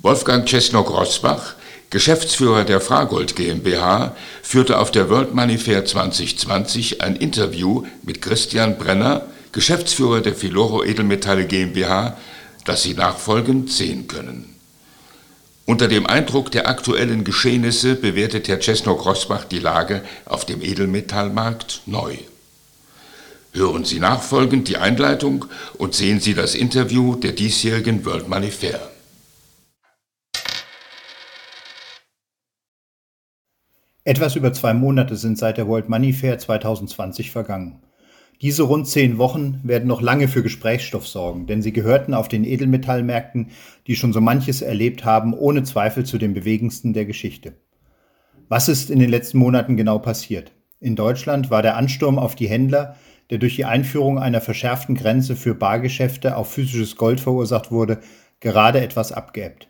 Wolfgang Czesnok-Rosbach, Geschäftsführer der Fragold GmbH, führte auf der World Money Fair 2020 ein Interview mit Christian Brenner, Geschäftsführer der Filoro Edelmetalle GmbH, das Sie nachfolgend sehen können. Unter dem Eindruck der aktuellen Geschehnisse bewertet Herr Czesnok-Rosbach die Lage auf dem Edelmetallmarkt neu. Hören Sie nachfolgend die Einleitung und sehen Sie das Interview der diesjährigen World Money Fair. Etwas über zwei Monate sind seit der World Money Fair 2020 vergangen. Diese rund zehn Wochen werden noch lange für Gesprächsstoff sorgen, denn sie gehörten auf den Edelmetallmärkten, die schon so manches erlebt haben, ohne Zweifel zu den bewegendsten der Geschichte. Was ist in den letzten Monaten genau passiert? In Deutschland war der Ansturm auf die Händler, der durch die Einführung einer verschärften Grenze für Bargeschäfte auf physisches Gold verursacht wurde, gerade etwas abgeebbt.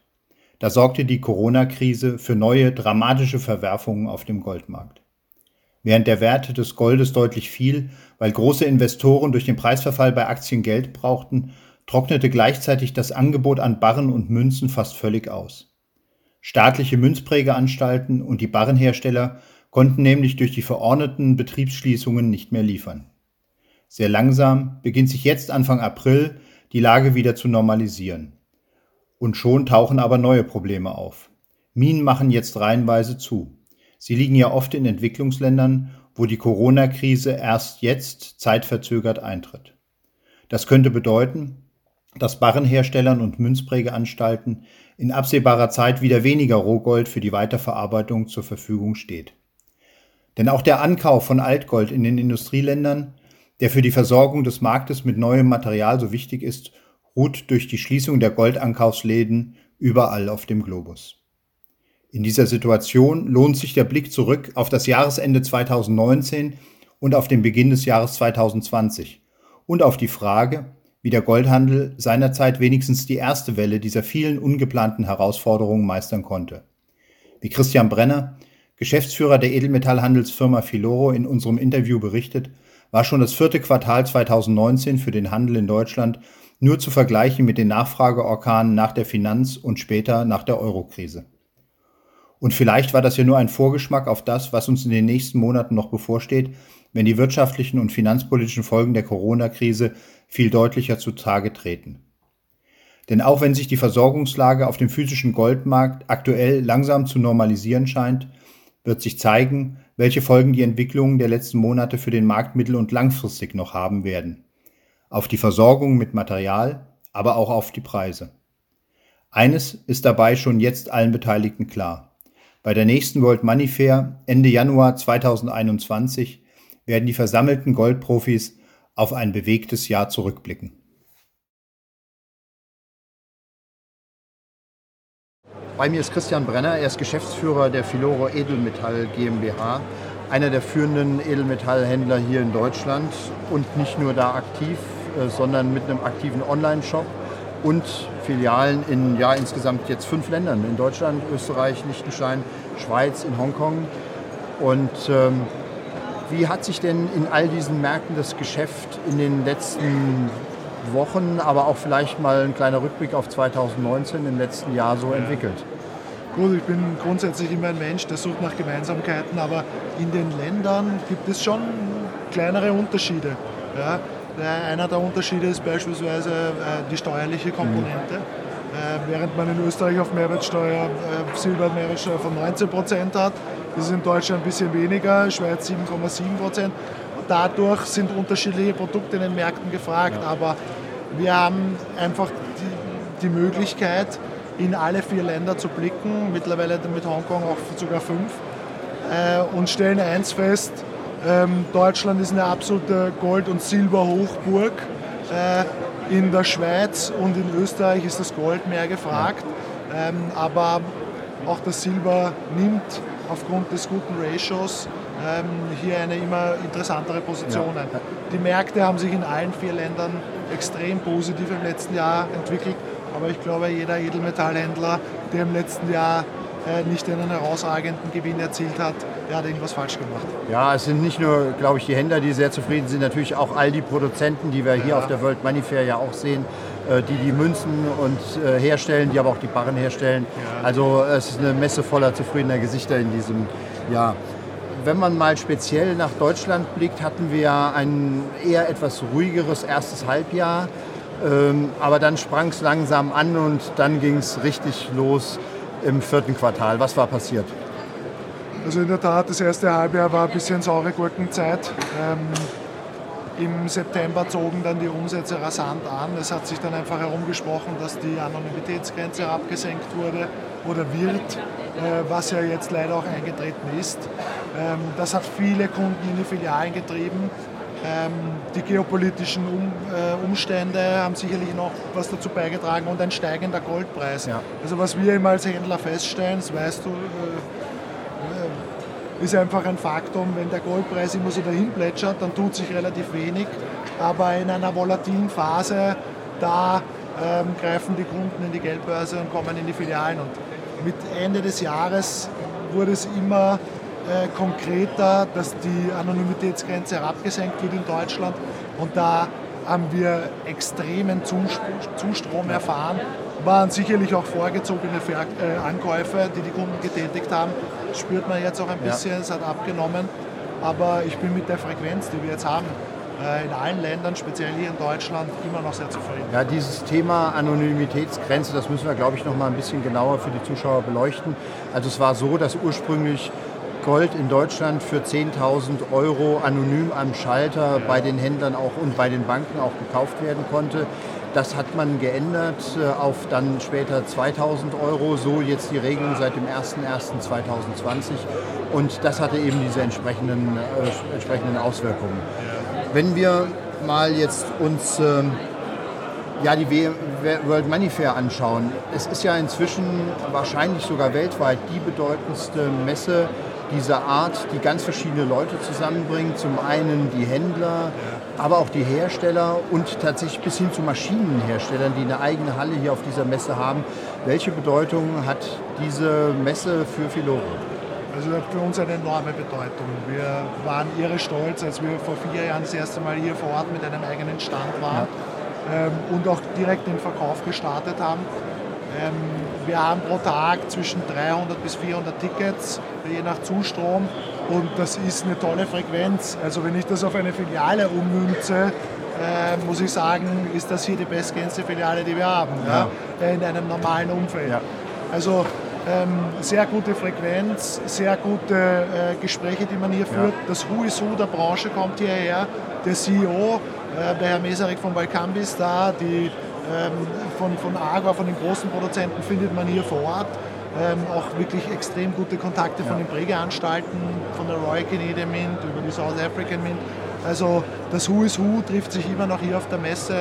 Da sorgte die Corona-Krise für neue dramatische Verwerfungen auf dem Goldmarkt. Während der Wert des Goldes deutlich fiel, weil große Investoren durch den Preisverfall bei Aktien Geld brauchten, trocknete gleichzeitig das Angebot an Barren und Münzen fast völlig aus. Staatliche Münzprägeanstalten und die Barrenhersteller konnten nämlich durch die verordneten Betriebsschließungen nicht mehr liefern. Sehr langsam beginnt sich jetzt Anfang April die Lage wieder zu normalisieren. Und schon tauchen aber neue Probleme auf. Minen machen jetzt reihenweise zu. Sie liegen ja oft in Entwicklungsländern, wo die Corona-Krise erst jetzt zeitverzögert eintritt. Das könnte bedeuten, dass Barrenherstellern und Münzprägeanstalten in absehbarer Zeit wieder weniger Rohgold für die Weiterverarbeitung zur Verfügung steht. Denn auch der Ankauf von Altgold in den Industrieländern, der für die Versorgung des Marktes mit neuem Material so wichtig ist, ruht durch die Schließung der Goldankaufsläden überall auf dem Globus. In dieser Situation lohnt sich der Blick zurück auf das Jahresende 2019 und auf den Beginn des Jahres 2020 und auf die Frage, wie der Goldhandel seinerzeit wenigstens die erste Welle dieser vielen ungeplanten Herausforderungen meistern konnte. Wie Christian Brenner, Geschäftsführer der Edelmetallhandelsfirma Filoro in unserem Interview berichtet, war schon das vierte Quartal 2019 für den Handel in Deutschland nur zu vergleichen mit den Nachfrageorkanen nach der Finanz- und später nach der Eurokrise. Und vielleicht war das ja nur ein Vorgeschmack auf das, was uns in den nächsten Monaten noch bevorsteht, wenn die wirtschaftlichen und finanzpolitischen Folgen der Corona-Krise viel deutlicher zutage treten. Denn auch wenn sich die Versorgungslage auf dem physischen Goldmarkt aktuell langsam zu normalisieren scheint, wird sich zeigen, welche Folgen die Entwicklungen der letzten Monate für den Markt mittel- und langfristig noch haben werden auf die Versorgung mit Material, aber auch auf die Preise. Eines ist dabei schon jetzt allen Beteiligten klar. Bei der nächsten World Money Fair Ende Januar 2021 werden die versammelten Goldprofis auf ein bewegtes Jahr zurückblicken. Bei mir ist Christian Brenner, er ist Geschäftsführer der Filoro Edelmetall GmbH, einer der führenden Edelmetallhändler hier in Deutschland und nicht nur da aktiv, sondern mit einem aktiven Online-Shop und Filialen in ja, insgesamt jetzt fünf Ländern. In Deutschland, Österreich, Liechtenstein, Schweiz, in Hongkong. Und ähm, wie hat sich denn in all diesen Märkten das Geschäft in den letzten Wochen, aber auch vielleicht mal ein kleiner Rückblick auf 2019 im letzten Jahr so entwickelt? Gut, ich bin grundsätzlich immer ein Mensch, der sucht nach Gemeinsamkeiten, aber in den Ländern gibt es schon kleinere Unterschiede. Ja. Einer der Unterschiede ist beispielsweise äh, die steuerliche Komponente. Äh, während man in Österreich auf Mehrwertsteuer, äh, Silber Mehrwertsteuer von 19 Prozent hat, ist es in Deutschland ein bisschen weniger, Schweiz 7,7 Prozent. Dadurch sind unterschiedliche Produkte in den Märkten gefragt, ja. aber wir haben einfach die, die, Möglichkeit, in alle vier Länder zu blicken, mittlerweile mit Hongkong auch sogar fünf, und stellen eins fest, ähm, Deutschland ist eine absolute Gold- und Silberhochburg. Äh, in der Schweiz und in Österreich ist das Gold mehr gefragt. Ähm, aber auch das Silber nimmt aufgrund des guten Ratios ähm, hier eine immer interessantere Position ein. Die Märkte haben sich in allen vier Ländern extrem positiv im letzten Jahr entwickelt. Aber ich glaube, jeder Edelmetallhändler, der im letzten Jahr nicht einen herausragenden Gewinn erzielt hat, der hat irgendwas falsch gemacht. Ja, es sind nicht nur, glaube ich, die Händler, die sehr zufrieden sind, natürlich auch all die Produzenten, die wir hier ja. auf der World Money Fair ja auch sehen. äh, die die Münzen und äh, herstellen, die aber auch die Barren herstellen. Also es ist eine Messe voller zufriedener Gesichter in diesem Jahr. Wenn man mal speziell nach Deutschland blickt, hatten wir ein eher etwas ruhigeres erstes Halbjahr. Ähm, aber dann sprang es langsam an und dann ging es richtig los im vierten Quartal. Was war passiert? Also in der Tat, das erste Halbjahr war ein bisschen saure Gurkenzeit. Ähm, Im September zogen dann die Umsätze rasant an. Es hat sich dann einfach herumgesprochen, dass die Anonymitätsgrenze abgesenkt wurde oder wird, äh, was ja jetzt leider auch eingetreten ist. Ähm, das hat viele Kunden in die Filialen getrieben. Ähm, die geopolitischen äh, Umstände haben sicherlich noch was dazu beigetragen und ein steigender Goldpreis. Ja. Also was wir immer als Händler feststellen, das weißt du, äh, äh, ist einfach ein Faktum, wenn der Goldpreis immer so dahin plätschert, dann tut sich relativ wenig. Aber in einer volatilen Phase, da ähm, greifen die Kunden in die Geldbörse und kommen in die Filialen. Und mit Ende des Jahres wurde es immer äh, konkreter, dass die Anonymitätsgrenze herabgesenkt wird in Deutschland. Und da haben wir extremen Zustrom erfahren. Waren sicherlich auch vorgezogene Ver äh, Ankäufe, die die Kunden getätigt haben. Das spürt man jetzt auch ein bisschen, ja. es hat abgenommen. Aber ich bin mit der Frequenz, die wir jetzt haben, äh, in allen Ländern, speziell hier in Deutschland, immer noch sehr zufrieden. Ja, dieses Thema Anonymitätsgrenze, das müssen wir, glaube ich, noch mal ein bisschen genauer für die Zuschauer beleuchten. Also es war so, dass ursprünglich Gold in Deutschland für 10.000 Euro anonym am Schalter bei den Händlern auch und bei den Banken auch gekauft werden konnte. Das hat man geändert äh, auf dann später 2000 Euro, so jetzt die Regelung seit dem 01.01.2020 und das hatte eben diese entsprechenden, äh, entsprechenden Auswirkungen. Wenn wir mal jetzt uns äh, ja, die World Money Fair anschauen, es ist ja inzwischen wahrscheinlich sogar weltweit die bedeutendste Messe dieser Art, die ganz verschiedene Leute zusammenbringt. Zum einen die Händler, aber auch die Hersteller und tatsächlich bis hin zu Maschinenherstellern, die eine eigene Halle hier auf dieser Messe haben. Welche Bedeutung hat diese Messe für Filoro? Also für uns eine enorme Bedeutung. Wir waren irre stolz, als wir vor vier Jahren das erste Mal hier vor Ort mit einem eigenen Stand waren ja. ähm, und auch direkt den Verkauf gestartet haben. Ähm, wir haben pro Tag zwischen 300 bis 400 Tickets, je nach Zustrom. Und das ist eine tolle Frequenz. Also wenn ich das auf eine Filiale ummünze, äh, muss ich sagen, ist das hier die bestgehendste Filiale, die wir haben, ja. Ja, in einem normalen Umfeld. Ja. Also ähm, sehr gute Frequenz, sehr gute äh, Gespräche, die man hier führt. Das Who is Who der Branche kommt hierher. Der CEO, äh, der Herr Meserich von Balkambis da, die ähm, von, von Agua, von den großen Produzenten findet man hier vor Ort. Ähm, auch wirklich extrem gute Kontakte von den Prägeanstalten, von der Royal Canadian Mint über die South African Mint. Also das Who is Who trifft sich immer noch hier auf der Messe.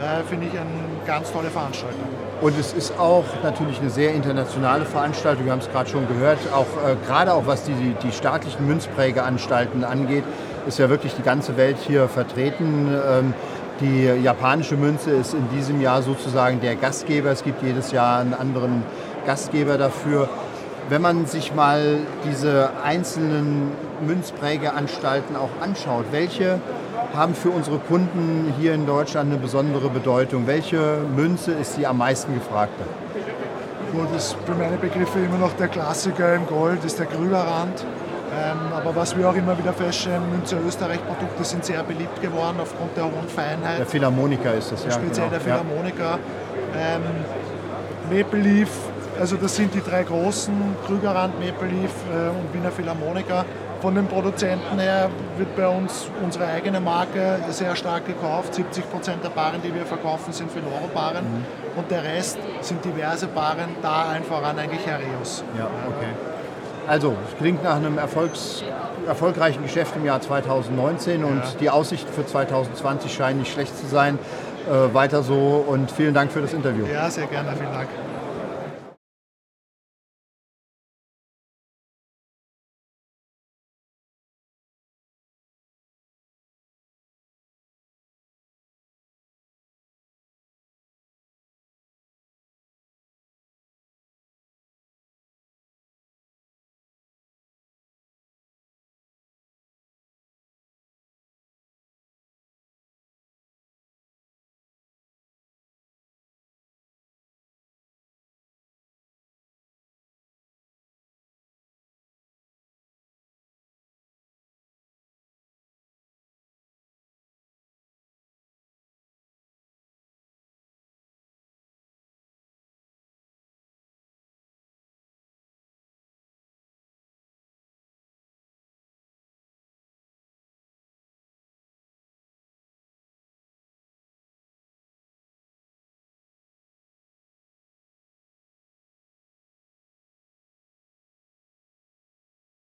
Äh, Finde ich eine ganz tolle Veranstaltung. Und es ist auch natürlich eine sehr internationale Veranstaltung, wir haben es gerade schon gehört, auch äh, gerade auch was die, die staatlichen Münzprägeanstalten angeht, ist ja wirklich die ganze Welt hier vertreten. Ähm, die japanische Münze ist in diesem Jahr sozusagen der Gastgeber. Es gibt jedes Jahr einen anderen Gastgeber dafür. Wenn man sich mal diese einzelnen Münzprägeanstalten auch anschaut, welche haben für unsere Kunden hier in Deutschland eine besondere Bedeutung? Welche Münze ist die am meisten gefragte? Gut, ist für meine Begriffe immer noch der Klassiker im Gold, ist der Krügerrand. Ähm, aber was wir auch immer wieder feststellen, Münze Österreich-Produkte sind sehr beliebt geworden aufgrund der hohen Feinheit. Der Philharmoniker ist das, ja. Speziell genau. der Philharmoniker. Ja. Ähm, Maple Leaf, also das sind die drei großen, Krügerrand, Maple Leaf äh, und Wiener Philharmoniker. Von den Produzenten her wird bei uns unsere eigene Marke sehr stark gekauft. 70 Prozent der Baren, die wir verkaufen, sind Filoro-Baren mhm. und der Rest sind diverse Baren, da einfach an eigentlich Herreus. Ja, okay. Also, es klingt nach einem Erfolgs, erfolgreichen Geschäft im Jahr 2019 und ja. die Aussichten für 2020 scheinen nicht schlecht zu sein. Äh, weiter so und vielen Dank für das Interview. Ja, sehr gerne, vielen Dank.